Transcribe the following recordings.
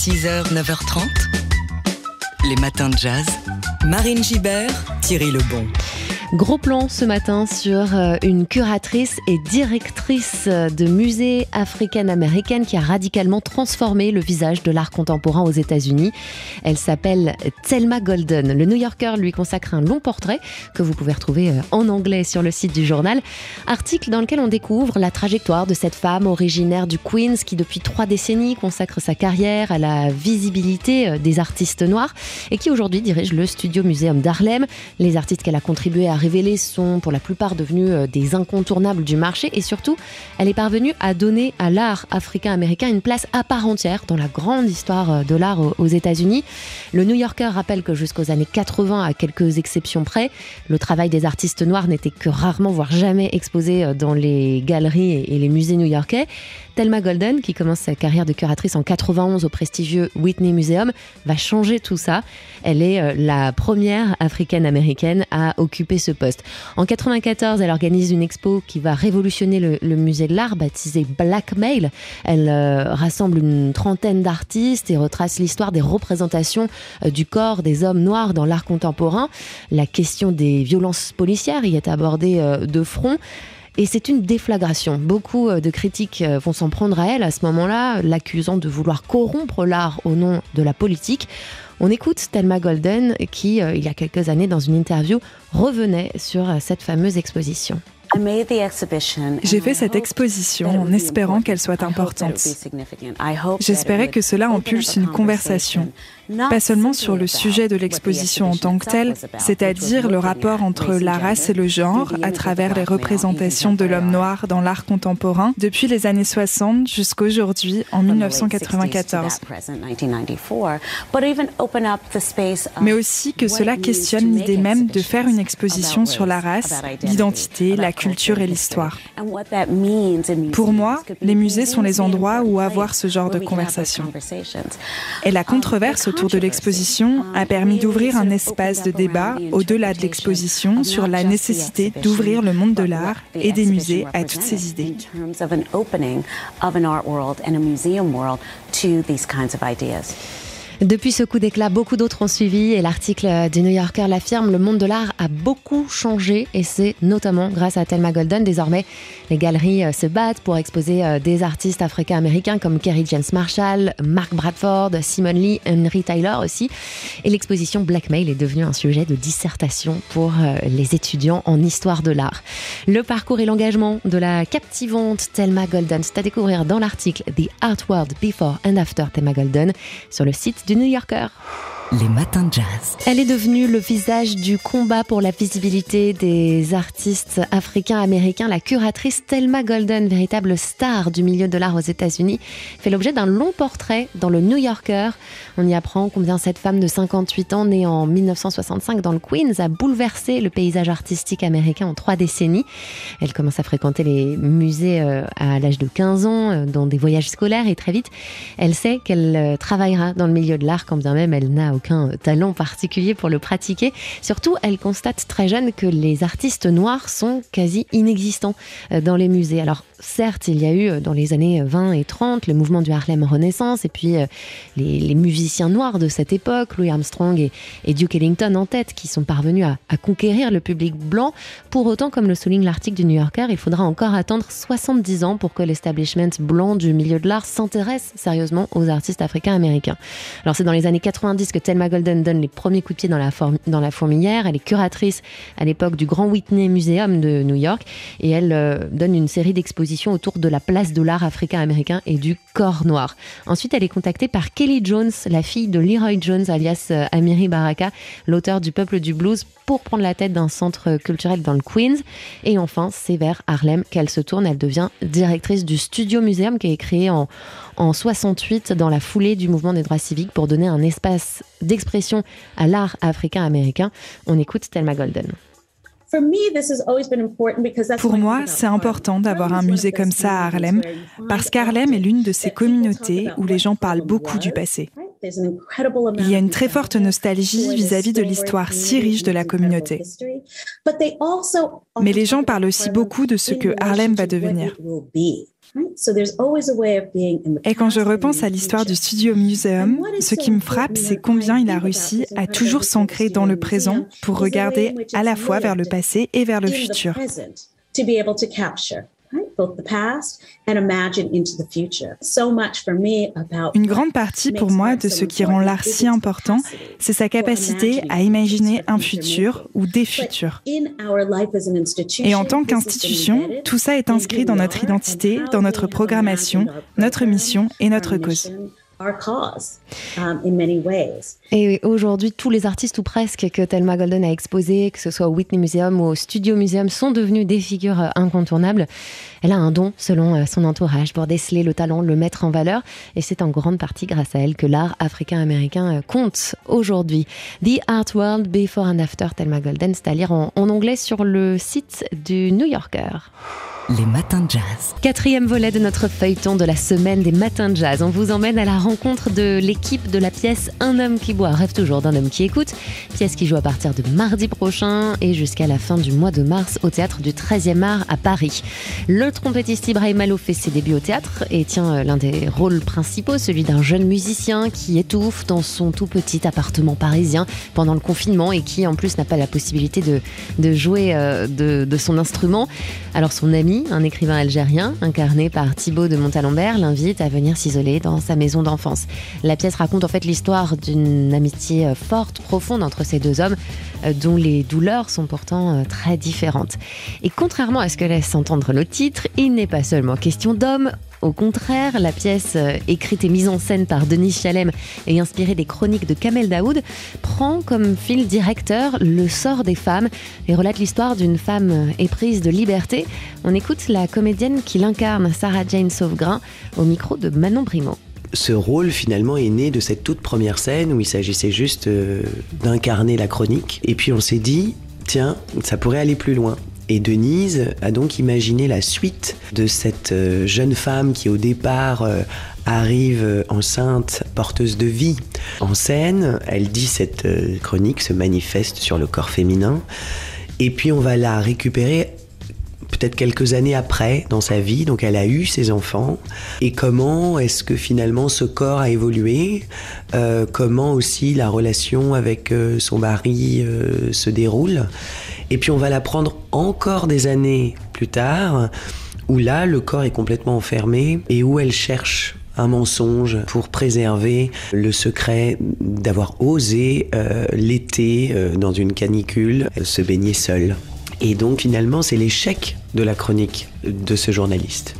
6h, 9h30. Les matins de jazz. Marine Gibert, Thierry Lebon. Gros plan ce matin sur euh, une curatrice et directrice de musée africaine-américaine qui a radicalement transformé le visage de l'art contemporain aux États-Unis. Elle s'appelle Thelma Golden. Le New Yorker lui consacre un long portrait que vous pouvez retrouver euh, en anglais sur le site du journal. Article dans lequel on découvre la trajectoire de cette femme originaire du Queens qui depuis trois décennies consacre sa carrière à la visibilité euh, des artistes noirs et qui aujourd'hui dirige le Studio Museum d'Harlem. Les artistes qu'elle a contribué à révélés sont pour la plupart devenus euh, des incontournables du marché et surtout, elle est parvenue à donner à l'art africain-américain une place à part entière dans la grande histoire euh, de l'art aux États-Unis. Le New Yorker rappelle que jusqu'aux années 80, à quelques exceptions près, le travail des artistes noirs n'était que rarement, voire jamais exposé euh, dans les galeries et les musées new-yorkais. Thelma Golden, qui commence sa carrière de curatrice en 91 au prestigieux Whitney Museum, va changer tout ça. Elle est la première africaine-américaine à occuper ce poste. En 94, elle organise une expo qui va révolutionner le, musée de l'art, baptisée Blackmail. Elle euh, rassemble une trentaine d'artistes et retrace l'histoire des représentations euh, du corps des hommes noirs dans l'art contemporain. La question des violences policières y est abordée euh, de front. Et c'est une déflagration. Beaucoup de critiques vont s'en prendre à elle à ce moment-là, l'accusant de vouloir corrompre l'art au nom de la politique. On écoute Thelma Golden qui, euh, il y a quelques années, dans une interview, revenait sur euh, cette fameuse exposition. J'ai fait cette exposition en espérant qu'elle soit importante. J'espérais que cela impulse une conversation, pas seulement sur le sujet de l'exposition en tant que telle, c'est-à-dire le rapport entre la race et le genre à travers les représentations de l'homme noir dans l'art contemporain depuis les années 60 jusqu'à aujourd'hui en 1994. Mais aussi que cela questionne l'idée même de faire une exposition sur la race, l'identité, la culture et l'histoire. Pour moi, les musées sont les endroits où avoir ce genre de conversation. Et la controverse autour de l'exposition a permis d'ouvrir un espace de débat au-delà de l'exposition sur la nécessité d'ouvrir le monde de l'art et des musées à toutes ces idées. Depuis ce coup d'éclat, beaucoup d'autres ont suivi et l'article du New Yorker l'affirme, le monde de l'art a beaucoup changé et c'est notamment grâce à Thelma Golden. Désormais, les galeries euh, se battent pour exposer euh, des artistes africains-américains comme Kerry James Marshall, Mark Bradford, Simon Lee, Henry Tyler aussi. Et l'exposition Blackmail est devenue un sujet de dissertation pour euh, les étudiants en histoire de l'art. Le parcours et l'engagement de la captivante Thelma Golden, c'est à découvrir dans l'article The Art World Before and After Thelma Golden sur le site du New Yorker? Les matins de jazz. Elle est devenue le visage du combat pour la visibilité des artistes africains-américains. La curatrice Thelma Golden, véritable star du milieu de l'art aux États-Unis, fait l'objet d'un long portrait dans le New Yorker. On y apprend combien cette femme de 58 ans, née en 1965 dans le Queens, a bouleversé le paysage artistique américain en trois décennies. Elle commence à fréquenter les musées euh, à l'âge de 15 ans, euh, dans des voyages scolaires, et très vite, elle sait qu'elle euh, travaillera dans le milieu de l'art, quand bien même elle n'a aucun talent particulier pour le pratiquer. Surtout, elle constate très jeune que les artistes noirs sont quasi inexistants euh, dans les musées. Alors, certes, il y a eu euh, dans les années 20 et 30 le mouvement du Harlem Renaissance et puis euh, les, musiciens noirs de cette époque, Louis Armstrong et, Duke Ellington en tête, qui sont parvenus à, à conquérir le public blanc. Pour autant, comme le souligne l'article du New Yorker, il faudra encore attendre 70 ans pour que l'establishment blanc du milieu de l'art s'intéresse sérieusement aux artistes africains américains. Alors, c'est dans les années 90 que Thelma Golden donne les premiers coups de pied dans la, fourmilière. Elle est curatrice à l'époque du Grand Whitney Museum de New York et elle euh, donne une série d'expositions autour de la place de l'art africain-américain et du corps noir. Ensuite, elle est contactée par Kelly Jones, la fille de Leroy Jones, alias euh, Amiri Baraka, l'auteur du Peuple du Blues, pour prendre la tête d'un centre culturel dans le Queens. Et enfin, c'est vers Harlem qu'elle se tourne. Elle devient directrice du Studio Museum qui est créé en, en 68 dans la foulée du mouvement des droits civiques pour donner un espace d'expression à l'art africain-américain. On écoute Thelma Golden. Pour moi, c'est important d'avoir un musée comme ça à Harlem, parce qu'Harlem est l'une de ces communautés où les gens parlent beaucoup du passé. Il y a une très forte nostalgie vis-à-vis de l'histoire si riche de la communauté. Mais les gens parlent aussi beaucoup de ce que Harlem va devenir. Et quand je repense à l'histoire du Studio Museum, ce qui me frappe, c'est combien il a réussi à toujours s'ancrer dans le présent pour regarder à la fois vers le passé et vers le futur? Une grande partie pour moi de ce qui rend l'art si important, c'est sa capacité à imaginer un futur ou des futurs. Et en tant qu'institution, tout ça est inscrit dans notre identité, dans notre programmation, notre mission et notre cause. Um, Et aujourd'hui, tous les artistes ou presque que Thelma Golden a exposés, que ce soit au Whitney Museum ou au Studio Museum, sont devenus des figures euh, incontournables. Elle a un don, selon euh, son entourage, pour déceler le talent, le mettre en valeur. Et c'est en grande partie grâce à elle que l'art africain-américain euh, compte aujourd'hui. The Art World Before and After Thelma Golden, c'est à lire en anglais sur le site du New Yorker. Les matins de jazz. Quatrième volet de notre feuilleton de la semaine des matins de jazz. On vous emmène à la rencontre de l'équipe de la pièce Un homme qui boit rêve toujours d'un homme qui écoute. Pièce qui joue à partir de mardi prochain et jusqu'à la fin du mois de mars au théâtre du 13e art à Paris. Le trompettiste Ibrahim Allo fait ses débuts au théâtre et tient euh, l'un des rôles principaux, celui d'un jeune musicien qui étouffe dans son tout petit appartement parisien pendant le confinement et qui en plus n'a pas la possibilité de, de jouer euh, de, de son instrument. Alors son ami un écrivain algérien, incarné par Thibaut de Montalembert, l'invite à venir s'isoler dans sa maison d'enfance. La pièce raconte en fait l'histoire d'une amitié forte, profonde entre ces deux hommes, dont les douleurs sont pourtant euh, très différentes. Et contrairement à ce que laisse entendre le titre, il n'est pas seulement question d'hommes, au contraire, la pièce, euh, écrite et mise en scène par Denis Chalem et inspirée des chroniques de Kamel Daoud, prend comme fil directeur le sort des femmes et relate l'histoire d'une femme éprise de liberté. On écoute la comédienne qui l'incarne, Sarah Jane Sauvegrin, au micro de Manon Brimo ce rôle finalement est né de cette toute première scène où il s'agissait juste euh, d'incarner la chronique. Et puis on s'est dit, tiens, ça pourrait aller plus loin. Et Denise a donc imaginé la suite de cette euh, jeune femme qui au départ euh, arrive enceinte, porteuse de vie, en scène. Elle dit cette chronique se manifeste sur le corps féminin. Et puis on va la récupérer peut-être quelques années après dans sa vie, donc elle a eu ses enfants, et comment est-ce que finalement ce corps a évolué, comment aussi la relation avec son mari se déroule, et puis on va la prendre encore des années plus tard, où là, le corps est complètement enfermé et où elle cherche un mensonge pour préserver le secret d'avoir osé euh, l'été euh, dans une canicule se baigner seule. Et donc finalement, c'est l'échec de la chronique de ce journaliste.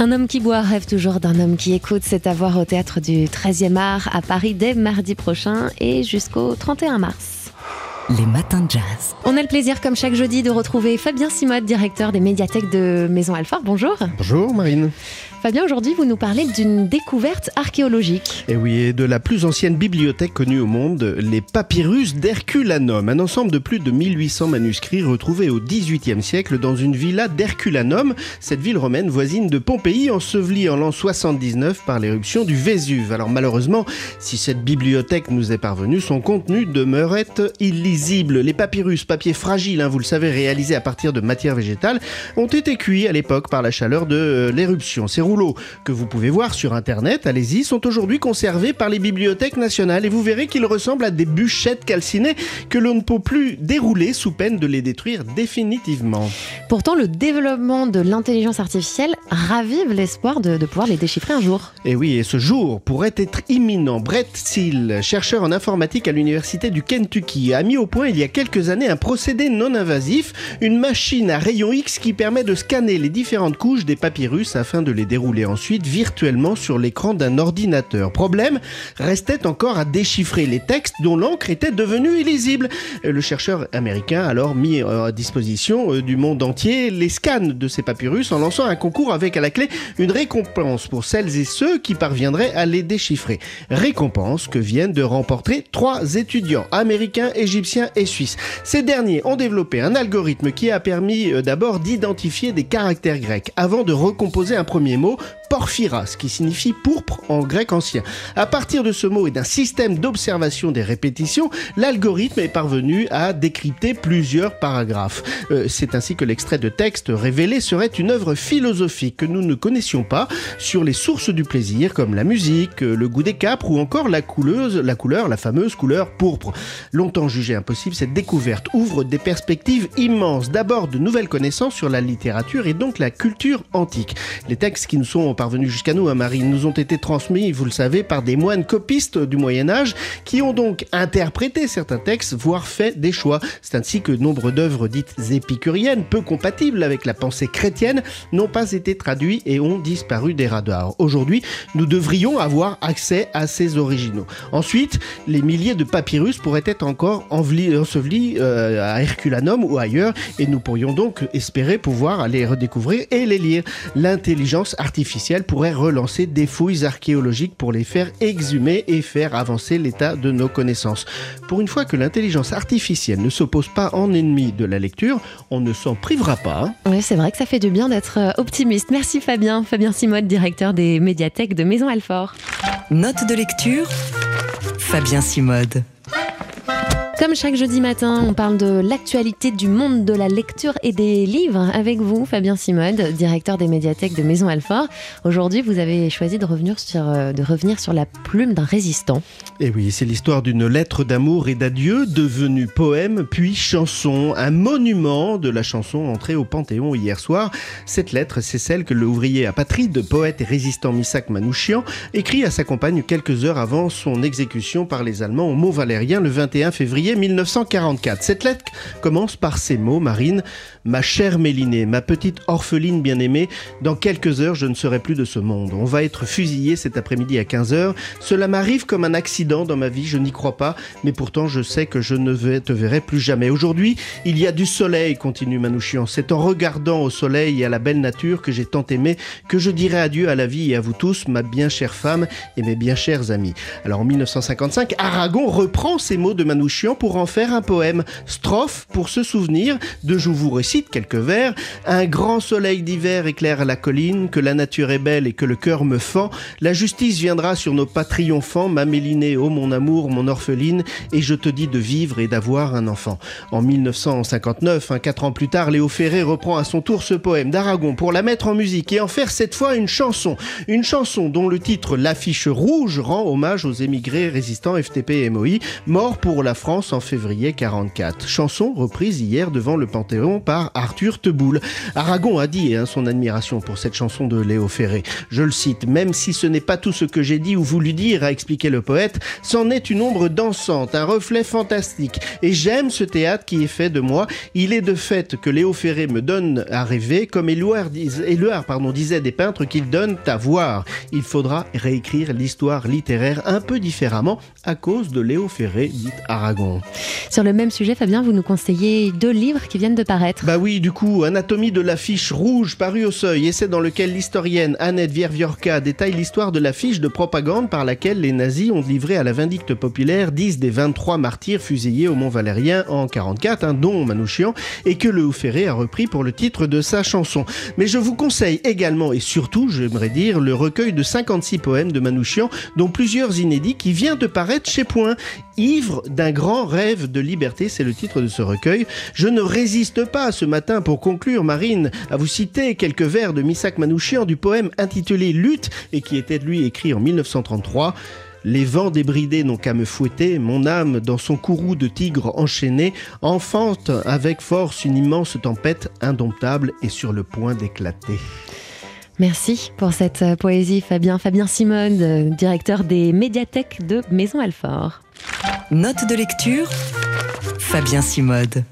Un homme qui boit rêve toujours d'un homme qui écoute. C'est à voir au théâtre du 13e art à Paris dès mardi prochain et jusqu'au 31 mars les matins de jazz. On a le plaisir, comme chaque jeudi, de retrouver Fabien Simode, directeur des médiathèques de Maison Alfort. Bonjour. Bonjour Marine. Fabien, aujourd'hui, vous nous parlez d'une découverte archéologique. Et oui, et de la plus ancienne bibliothèque connue au monde, les papyrus d'Herculanum, un ensemble de plus de 1800 manuscrits retrouvés au XVIIIe siècle dans une villa d'Herculanum, cette ville romaine voisine de Pompéi, ensevelie en l'an 79 par l'éruption du Vésuve. Alors malheureusement, si cette bibliothèque nous est parvenue, son contenu demeurait illisible. Les papyrus, papier fragile, hein, vous le savez, réalisés à partir de matière végétale, ont été cuits à l'époque par la chaleur de euh, l'éruption rouleaux que vous pouvez voir sur Internet, allez-y, sont aujourd'hui conservés par les bibliothèques nationales et vous verrez qu'ils ressemblent à des bûchettes calcinées que l'on ne peut plus dérouler sous peine de les détruire définitivement. Pourtant, le développement de l'intelligence artificielle ravive l'espoir de, pouvoir les déchiffrer un jour. Et oui, et ce jour pourrait être imminent. Brett Seal, chercheur en informatique à l'université du Kentucky, a mis au point il y a quelques années un procédé non invasif, une machine à rayons X qui permet de scanner les différentes couches des papyrus afin de les dérouler ensuite virtuellement sur l'écran d'un ordinateur. Problème, restait encore à déchiffrer les textes dont l'encre était devenue illisible. Le chercheur américain a alors mis à disposition euh, du monde entier les scans de ces papyrus en lançant un concours avec à la clé une récompense pour celles et ceux qui parviendraient à les déchiffrer. Récompense que viennent de remporter trois étudiants américains, égyptiens et suisses. Ces derniers ont développé un algorithme qui a permis euh, d'abord d'identifier des caractères grecs avant de recomposer un premier mot porphyras, qui signifie pourpre en grec ancien. À partir de ce mot et d'un système d'observation des répétitions, l'algorithme est parvenu à décrypter plusieurs paragraphes. Euh, c'est ainsi que l'extrait de texte révélé serait une œuvre philosophique que nous ne connaissions pas sur les sources du plaisir comme la musique, le goût des capres ou encore la couleuse, la couleur, la fameuse couleur pourpre. Longtemps jugée impossible, cette découverte ouvre des perspectives immenses. D'abord de nouvelles connaissances sur la littérature et donc la culture antique. Les textes qui nous sont parvenus jusqu'à nous, hein, Marie, nous ont été transmis, vous le savez, par des moines copistes du Moyen Âge qui ont donc interprété certains textes, voire fait des choix. C'est ainsi que nombre d'œuvres dites épicuriennes, peu compatibles avec la pensée chrétienne, n'ont pas été traduits et ont disparu des radars. Aujourd'hui, nous devrions avoir accès à ces originaux. Ensuite, les milliers de papyrus pourraient être encore ensevelis euh, à Herculanum ou ailleurs et nous pourrions donc espérer pouvoir les redécouvrir et les lire. L'intelligence artificielle pourrait relancer des fouilles archéologiques pour les faire exhumer et faire avancer l'état de nos connaissances. Pour une fois que l'intelligence artificielle ne s'oppose pas en ennemi de la lecture, on ne s'en privera pas. Oui, c'est vrai que ça fait du bien d'être euh, optimiste. Merci Fabien. Fabien Simode, directeur des médiathèques de Maison Alfort. Note de lecture, Fabien Simode. Comme chaque jeudi matin, on parle de l'actualité du monde de la lecture et des livres avec vous, Fabien Simode, directeur des médiathèques de Maison Alfort. Aujourd'hui, vous avez choisi de revenir sur, euh, la plume d'un résistant. Et eh oui, c'est l'histoire d'une lettre d'amour et d'adieu devenue poème puis chanson, un monument de la chanson entrée au Panthéon hier soir. Cette lettre, c'est celle que l'ouvrier apatride, poète et résistant Misak Manouchian écrit à sa compagne quelques heures avant son exécution par les Allemands au Mont Valérien le 21 février 1944. Cette lettre commence par ces mots, Marine. Ma chère Mélinée, ma petite orpheline bien-aimée, dans quelques heures, je ne serai plus de ce monde. On va être fusillé cet après-midi à 15h. Cela m'arrive comme un accident dans ma vie, je n'y crois pas, mais pourtant je sais que je ne te verrai plus jamais. Aujourd'hui, il y a du soleil, continue Manouchian. C'est en regardant au soleil et à la belle nature que j'ai tant aimé que je dirai adieu à la vie et à vous tous, ma bien chère femme et mes bien chers amis. Alors en 1955, Aragon reprend ces mots de Manouchian pour en faire un poème. Strophe pour se souvenir de Je vous récite quelques vers. Un grand soleil d'hiver éclaire la colline, que la nature est belle et que le cœur me fend. La justice viendra sur nos pas triomphants, ma Mélinée, ô mon amour, mon orpheline, et je te dis de vivre et d'avoir un enfant. En 1959, hein, quatre ans plus tard, Léo Ferré reprend à son tour ce poème d'Aragon pour la mettre en musique et en faire cette fois une chanson. Une chanson dont le titre L'affiche rouge rend hommage aux émigrés résistants FTP et MOI, morts pour la France en février 44. Chanson reprise hier devant le Panthéon par Arthur Teboul. Aragon a dit hein, son admiration pour cette chanson de Léo Ferré. Je le cite, même si ce n'est pas tout ce que j'ai dit ou voulu dire, a expliqué le poète, c'en est une ombre dansante, un reflet fantastique. Et j'aime ce théâtre qui est fait de moi. Il est de fait que Léo Ferré me donne à rêver, comme Éluard, disait des peintres qu'il donne à voir. Il faudra réécrire l'histoire littéraire un peu différemment à cause de Léo Ferré, dit Aragon. Sur le même sujet, Fabien, vous nous conseillez deux livres qui viennent de paraître. Bah oui, du coup, Anatomie de l'affiche rouge paru au seuil, essai dans lequel l'historienne Annette Vierviorka détaille l'histoire de l'affiche de propagande par laquelle les nazis ont livré à la vindicte populaire 10 des 23 martyrs fusillés au Mont Valérien en 44, un dont Manouchian, et que le Ferré a repris pour le titre de sa chanson. Mais je vous conseille également et surtout, j'aimerais dire, le recueil de 56 poèmes de Manouchian, dont plusieurs inédits qui vient de paraître chez Point. Ivre d'un grand rêve de liberté, c'est le titre de ce recueil. Je ne résiste pas ce matin pour conclure, Marine, à vous citer quelques vers de Misak Manouchian du poème intitulé Lutte et qui était lui écrit en 1933. Les vents débridés n'ont qu'à me fouetter, mon âme, dans son courroux de tigre enchaîné, enfante avec force une immense tempête indomptable et sur le point d'éclater. Merci pour cette poésie, Fabien. Fabien Simone, directeur des médiathèques de Maison Alfort. Note de lecture Fabien Simode.